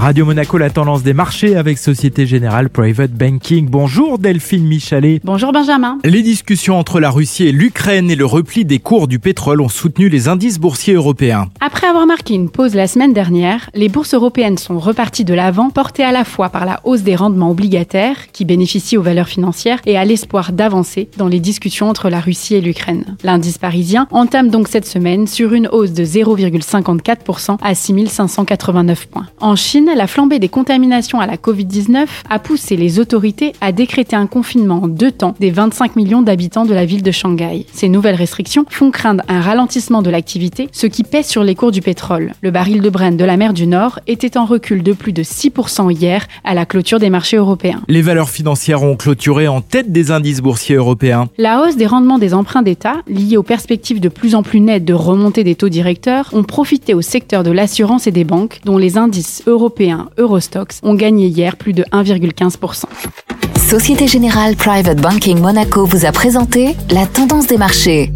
Radio Monaco, la tendance des marchés avec Société Générale Private Banking. Bonjour Delphine Michalet. Bonjour Benjamin. Les discussions entre la Russie et l'Ukraine et le repli des cours du pétrole ont soutenu les indices boursiers européens. Après avoir marqué une pause la semaine dernière, les bourses européennes sont reparties de l'avant, portées à la fois par la hausse des rendements obligataires, qui bénéficient aux valeurs financières, et à l'espoir d'avancer dans les discussions entre la Russie et l'Ukraine. L'indice parisien entame donc cette semaine sur une hausse de 0,54% à 6589 points. En Chine, la flambée des contaminations à la Covid-19 a poussé les autorités à décréter un confinement en deux temps des 25 millions d'habitants de la ville de Shanghai. Ces nouvelles restrictions font craindre un ralentissement de l'activité, ce qui pèse sur les cours du pétrole. Le baril de Brent de la mer du Nord était en recul de plus de 6% hier à la clôture des marchés européens. Les valeurs financières ont clôturé en tête des indices boursiers européens. La hausse des rendements des emprunts d'État, liée aux perspectives de plus en plus nettes de remontée des taux directeurs, ont profité au secteur de l'assurance et des banques, dont les indices européens Eurostox ont gagné hier plus de 1,15%. Société Générale Private Banking Monaco vous a présenté la tendance des marchés.